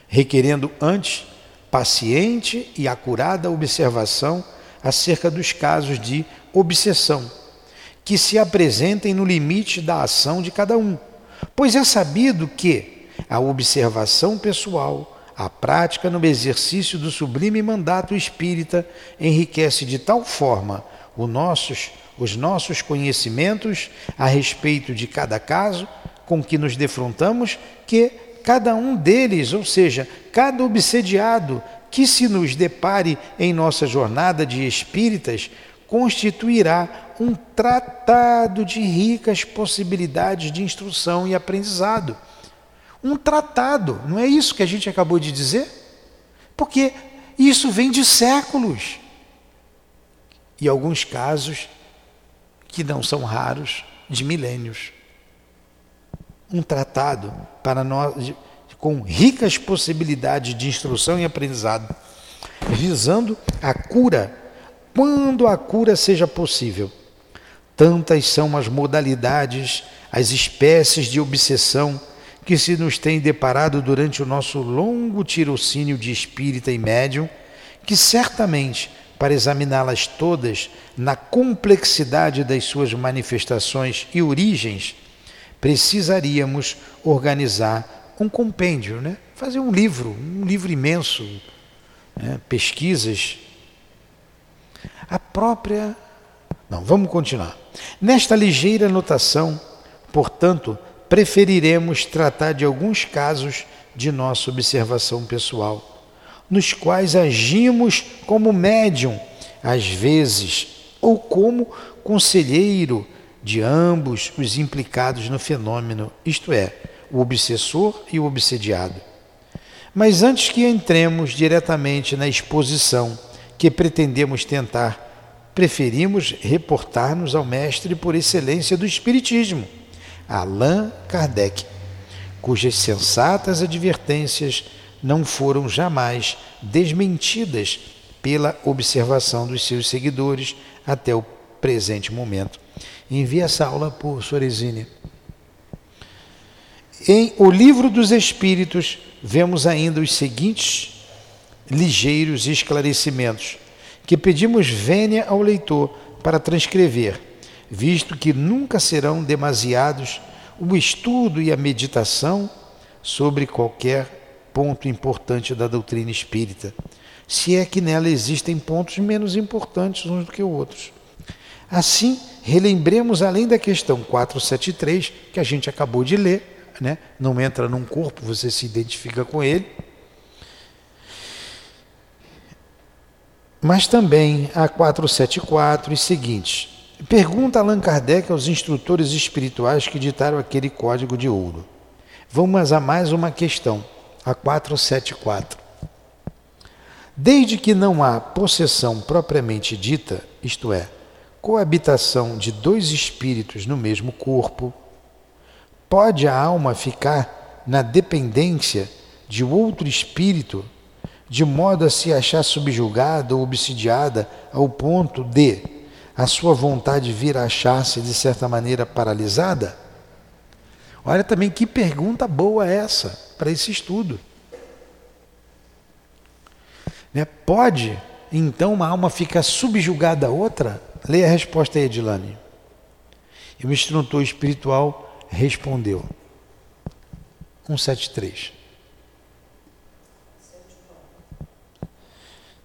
requerendo antes paciente e acurada observação acerca dos casos de obsessão, que se apresentem no limite da ação de cada um. Pois é sabido que a observação pessoal, a prática no exercício do sublime mandato espírita enriquece de tal forma os nossos, os nossos conhecimentos a respeito de cada caso com que nos defrontamos que cada um deles, ou seja, cada obsediado que se nos depare em nossa jornada de espíritas, constituirá um tratado de ricas possibilidades de instrução e aprendizado. Um tratado, não é isso que a gente acabou de dizer? Porque isso vem de séculos. E alguns casos, que não são raros, de milênios um tratado para nós com ricas possibilidades de instrução e aprendizado, visando a cura quando a cura seja possível. Tantas são as modalidades, as espécies de obsessão que se nos tem deparado durante o nosso longo tirocínio de espírita e médium, que certamente, para examiná-las todas na complexidade das suas manifestações e origens, precisaríamos organizar um compêndio, né? fazer um livro, um livro imenso, né? pesquisas. A própria. Não, vamos continuar. Nesta ligeira anotação, portanto, preferiremos tratar de alguns casos de nossa observação pessoal, nos quais agimos como médium, às vezes, ou como conselheiro de ambos os implicados no fenômeno, isto é, o obsessor e o obsediado. Mas antes que entremos diretamente na exposição que pretendemos tentar, preferimos reportar-nos ao mestre por excelência do Espiritismo, Allan Kardec, cujas sensatas advertências não foram jamais desmentidas pela observação dos seus seguidores até o presente momento. Envie essa aula por Soresine. Em O Livro dos Espíritos, vemos ainda os seguintes ligeiros esclarecimentos, que pedimos vênia ao leitor para transcrever, visto que nunca serão demasiados o estudo e a meditação sobre qualquer ponto importante da doutrina espírita, se é que nela existem pontos menos importantes uns do que outros. Assim, relembremos além da questão 473, que a gente acabou de ler, né? não entra num corpo, você se identifica com ele. Mas também a 474 e seguintes. Pergunta Allan Kardec aos instrutores espirituais que ditaram aquele código de ouro. Vamos a mais uma questão, a 474. Desde que não há possessão propriamente dita, isto é, coabitação de dois espíritos no mesmo corpo, pode a alma ficar na dependência de outro espírito, de modo a se achar subjugada ou obsidiada ao ponto de a sua vontade vir a achar-se de certa maneira paralisada? Olha também que pergunta boa essa para esse estudo. Né? Pode, então, uma alma ficar subjugada a outra? Leia a resposta aí, Edilane. E o instrutor espiritual respondeu. 173.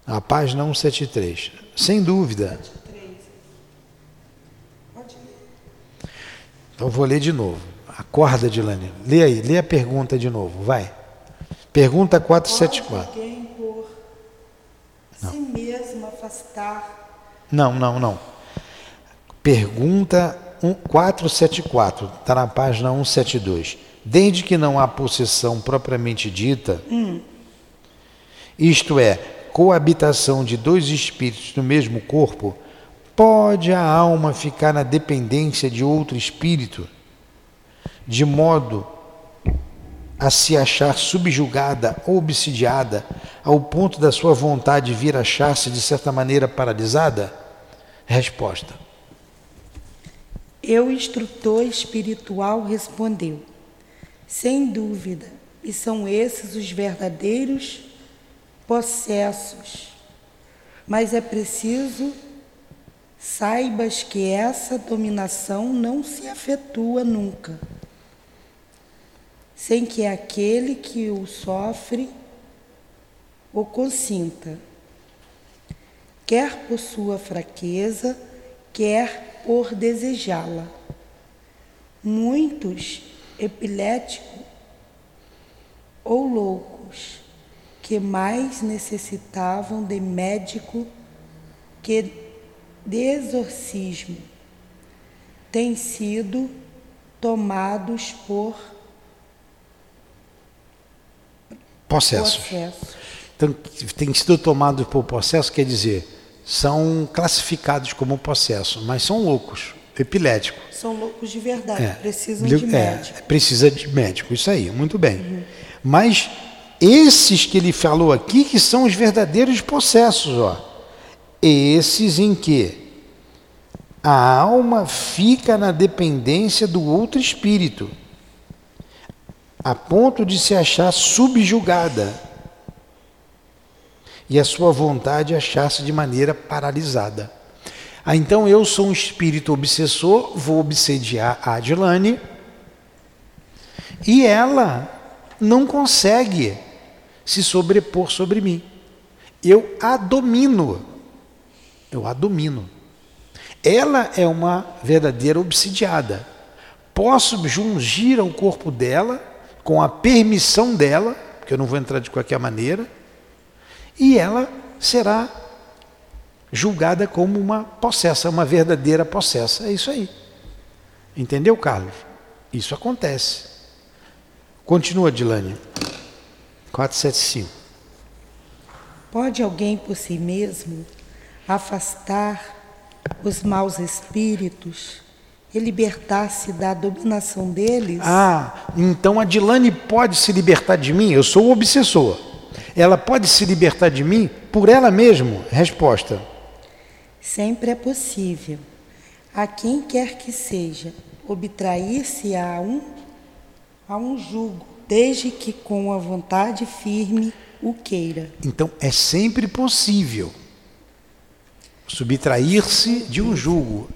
A página 173. Sem dúvida. Então vou ler de novo. Acorda, Edilane. Lê aí, lê a pergunta de novo, vai. Pergunta 474. Pode alguém por Não. si mesmo afastar Não, não, não. Pergunta 474, está na página 172. Desde que não há possessão propriamente dita, isto é, coabitação de dois espíritos no mesmo corpo, pode a alma ficar na dependência de outro espírito, de modo a se achar subjugada ou obsidiada, ao ponto da sua vontade vir a achar-se de certa maneira paralisada? Resposta. Eu, instrutor espiritual, respondeu: Sem dúvida, e são esses os verdadeiros possessos. Mas é preciso saibas que essa dominação não se efetua nunca, sem que aquele que o sofre o consinta, quer por sua fraqueza, quer por desejá-la. Muitos epiléticos ou loucos que mais necessitavam de médico que de exorcismo têm sido tomados por processos. Então, tem sido tomado por processo, quer dizer, são classificados como processo, mas são loucos, epiléticos. São loucos de verdade, É, precisam de é, médico. precisa de médico, isso aí, muito bem. Mas esses que ele falou aqui que são os verdadeiros processos, ó. Esses em que a alma fica na dependência do outro espírito, a ponto de se achar subjugada e a sua vontade achar-se de maneira paralisada. Ah, então eu sou um espírito obsessor, vou obsediar a Adilane e ela não consegue se sobrepor sobre mim. Eu a domino. Eu a domino. Ela é uma verdadeira obsidiada. Posso jungir ao corpo dela, com a permissão dela, porque eu não vou entrar de qualquer maneira, e ela será julgada como uma possessa, uma verdadeira possessa. É isso aí. Entendeu, Carlos? Isso acontece. Continua, Dilane. 475. Pode alguém por si mesmo afastar os maus espíritos e libertar-se da dominação deles? Ah, então a Dilane pode se libertar de mim? Eu sou o obsessor. Ela pode se libertar de mim por ela mesma? Resposta. Sempre é possível, a quem quer que seja, obtrair-se a um, a um jugo, desde que com a vontade firme o queira. Então é sempre possível subtrair-se de um jugo,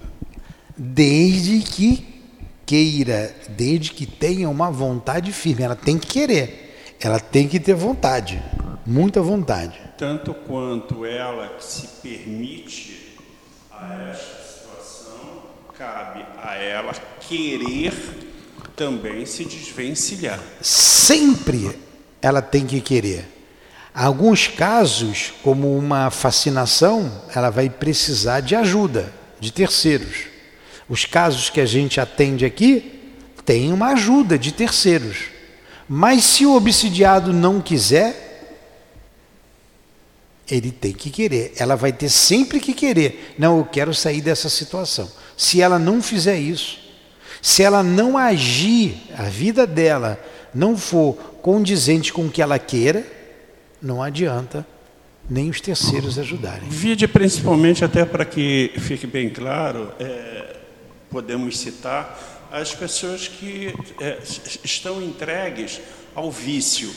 desde que queira, desde que tenha uma vontade firme. Ela tem que querer, ela tem que ter vontade, muita vontade. Tanto quanto ela que se permite a esta situação, cabe a ela querer também se desvencilhar. Sempre ela tem que querer. Alguns casos, como uma fascinação, ela vai precisar de ajuda de terceiros. Os casos que a gente atende aqui tem uma ajuda de terceiros. Mas se o obsidiado não quiser, Ele tem que querer. Ela vai ter sempre que querer. Não, eu quero sair dessa situação. Se ela não fizer isso, se ela não agir, a vida dela não for condizente com o que ela queira, não adianta nem os terceiros ajudarem. Vide principalmente, até para que fique bem claro, é, podemos citar as pessoas que é, estão entregues ao vício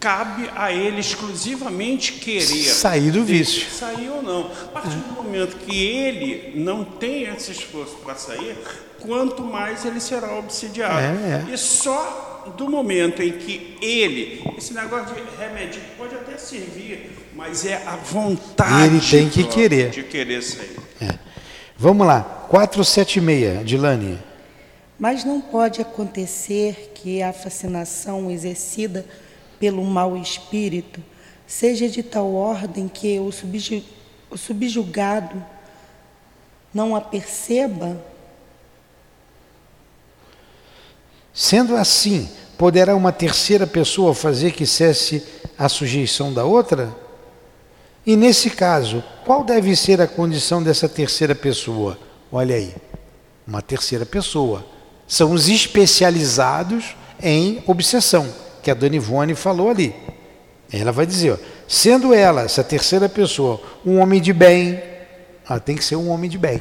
cabe a ele exclusivamente querer sair do vício. Sair ou não. A partir do momento que ele não tem esse esforço para sair, quanto mais ele será obsidiado. É, é. E só do momento em que ele, esse negócio de remédio pode até servir, mas é a vontade ele tem que querer. de querer sair. É. Vamos lá, 476, Dilane. Mas não pode acontecer que a fascinação exercida pelo mau espírito seja de tal ordem que o, o subjugado não a perceba? Sendo assim, poderá uma terceira pessoa fazer que cesse a sujeição da outra? E nesse caso, qual deve ser a condição dessa terceira pessoa? Olha aí, uma terceira pessoa. São os especializados em obsessão que a Dona Ivone falou ali. Ela vai dizer, ó, sendo ela, essa terceira pessoa, um homem de bem, ela tem que ser um homem de bem.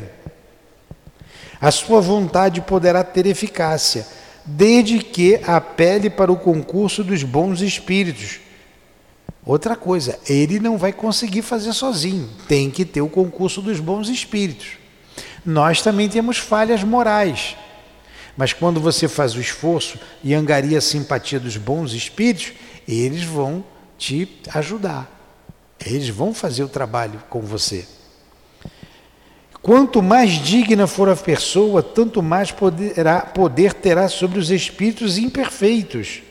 A sua vontade poderá ter eficácia, desde que apele para o concurso dos bons espíritos. Outra coisa, ele não vai conseguir fazer sozinho, tem que ter o concurso dos bons espíritos. Nós também temos falhas morais. Mas quando você faz o esforço e angaria a simpatia dos bons espíritos, eles vão te ajudar. Eles vão fazer o trabalho com você. Quanto mais digna for a pessoa, tanto mais poderá, poder terá sobre os espíritos imperfeitos,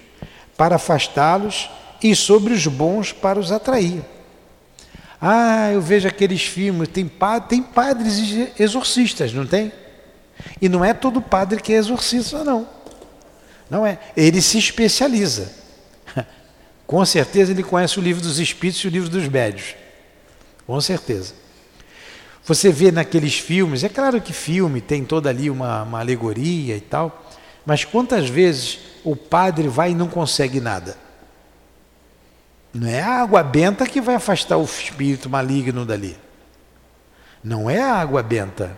para afastá-los, e sobre os bons, para os atrair. Ah, eu vejo aqueles filmes, tem, tem padres exorcistas, não tem? E não é todo padre que é exorcista, não. Não é. Ele se especializa. [LAUGHS] Com certeza ele conhece o livro dos espíritos e o livro dos médios. Com certeza. Você vê naqueles filmes, é claro que filme tem toda ali uma, uma alegoria e tal, mas quantas vezes o padre vai e não consegue nada? Não é a água benta que vai afastar o espírito maligno dali. Não é a água benta.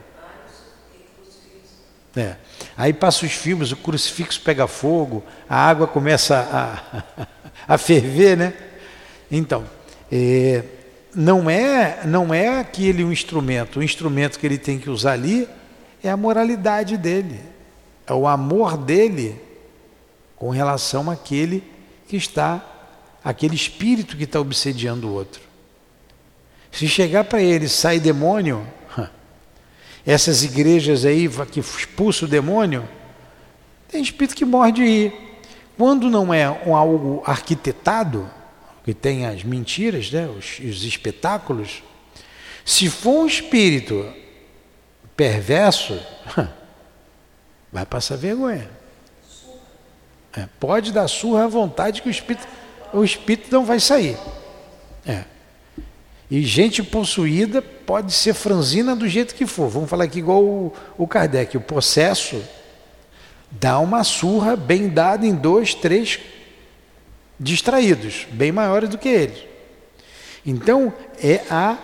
É. Aí passa os filmes, o crucifixo pega fogo, a água começa a, [LAUGHS] a ferver, né? Então, é, não é não é aquele um instrumento, o instrumento que ele tem que usar ali é a moralidade dele, é o amor dele com relação àquele que está, aquele espírito que está obsediando o outro. Se chegar para ele sai demônio, essas igrejas aí que expulsam o demônio, tem espírito que morre de ir. Quando não é algo arquitetado, que tem as mentiras, né, os, os espetáculos, se for um espírito perverso, [LAUGHS] vai passar vergonha. É, pode dar surra à vontade que o espírito, o espírito não vai sair. É. E gente possuída pode ser franzina do jeito que for. Vamos falar aqui igual o, o Kardec. O processo dá uma surra bem dada em dois, três distraídos, bem maiores do que eles. Então é a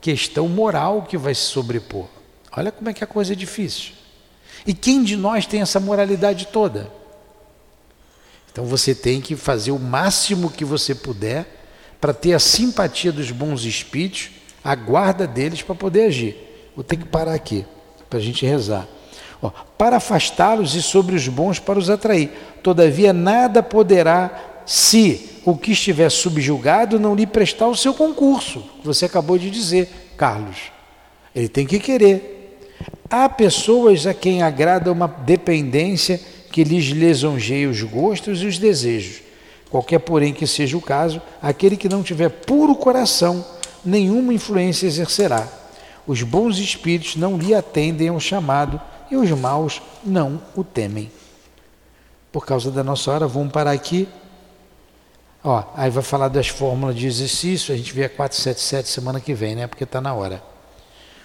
questão moral que vai se sobrepor. Olha como é que a coisa é difícil. E quem de nós tem essa moralidade toda? Então você tem que fazer o máximo que você puder para ter a simpatia dos bons espíritos, a guarda deles para poder agir. Vou ter que parar aqui para a gente rezar. Ó, para afastá-los e sobre os bons para os atrair. Todavia, nada poderá, se o que estiver subjugado não lhe prestar o seu concurso. Você acabou de dizer, Carlos. Ele tem que querer. Há pessoas a quem agrada uma dependência que lhes lisonjeia os gostos e os desejos Qualquer, porém, que seja o caso, aquele que não tiver puro coração, nenhuma influência exercerá. Os bons espíritos não lhe atendem ao chamado e os maus não o temem. Por causa da nossa hora, vamos parar aqui. Ó, aí vai falar das fórmulas de exercício, a gente vê a 477 semana que vem, né? Porque está na hora.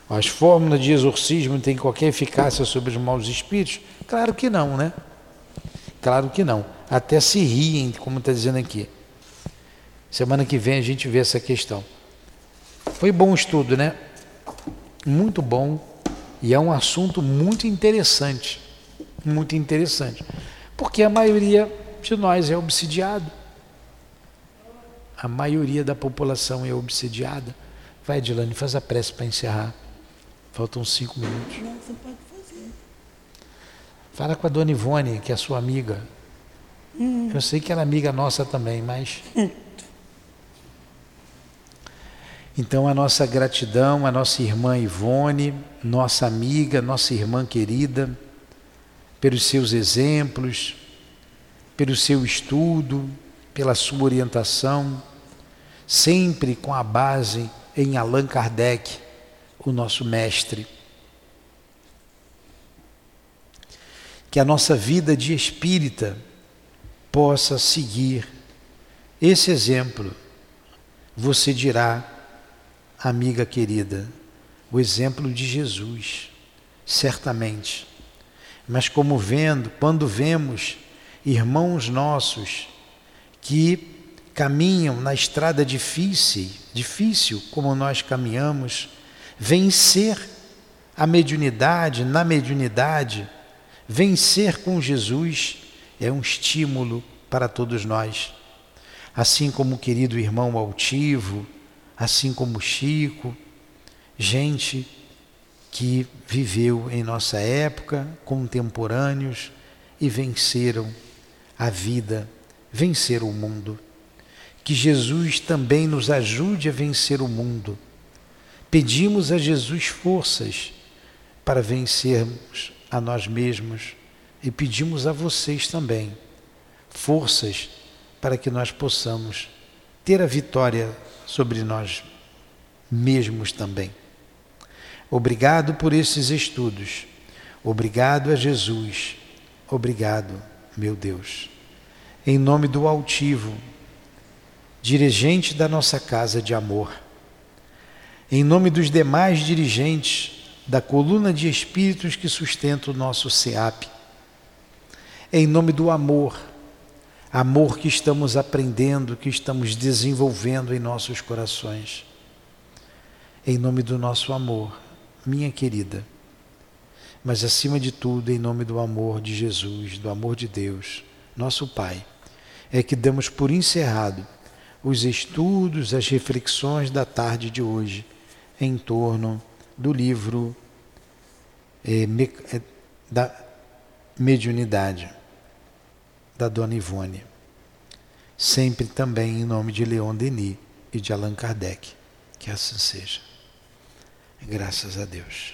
Ó, as fórmulas de exorcismo têm qualquer eficácia sobre os maus espíritos? Claro que não, né? Claro que não. Até se riem, como está dizendo aqui. Semana que vem a gente vê essa questão. Foi bom o estudo, né? Muito bom. E é um assunto muito interessante. Muito interessante. Porque a maioria de nós é obsidiado. A maioria da população é obsidiada. Vai, Dilane, faz a prece para encerrar. Faltam cinco minutos. Não, você pode fazer. Fala com a dona Ivone, que é sua amiga. Hum. Eu sei que ela é amiga nossa também, mas. Então, a nossa gratidão, a nossa irmã Ivone, nossa amiga, nossa irmã querida, pelos seus exemplos, pelo seu estudo, pela sua orientação, sempre com a base em Allan Kardec, o nosso mestre. Que a nossa vida de espírita possa seguir esse exemplo. Você dirá, amiga querida, o exemplo de Jesus, certamente. Mas como vendo, quando vemos irmãos nossos que caminham na estrada difícil, difícil como nós caminhamos, vencer a mediunidade, na mediunidade, vencer com Jesus é um estímulo para todos nós. Assim como o querido irmão altivo, assim como Chico, gente que viveu em nossa época, contemporâneos e venceram a vida, venceram o mundo. Que Jesus também nos ajude a vencer o mundo. Pedimos a Jesus forças para vencermos a nós mesmos e pedimos a vocês também forças para que nós possamos ter a vitória sobre nós mesmos também. Obrigado por esses estudos. Obrigado a Jesus. Obrigado, meu Deus. Em nome do Altivo, dirigente da nossa casa de amor, em nome dos demais dirigentes da coluna de espíritos que sustenta o nosso SEAP, em nome do amor, amor que estamos aprendendo, que estamos desenvolvendo em nossos corações. Em nome do nosso amor, minha querida, mas acima de tudo, em nome do amor de Jesus, do amor de Deus, nosso Pai, é que damos por encerrado os estudos, as reflexões da tarde de hoje em torno do livro é, me, é, da mediunidade da Dona Ivone. Sempre também em nome de Leon Denis e de Allan Kardec. Que assim seja. Graças a Deus.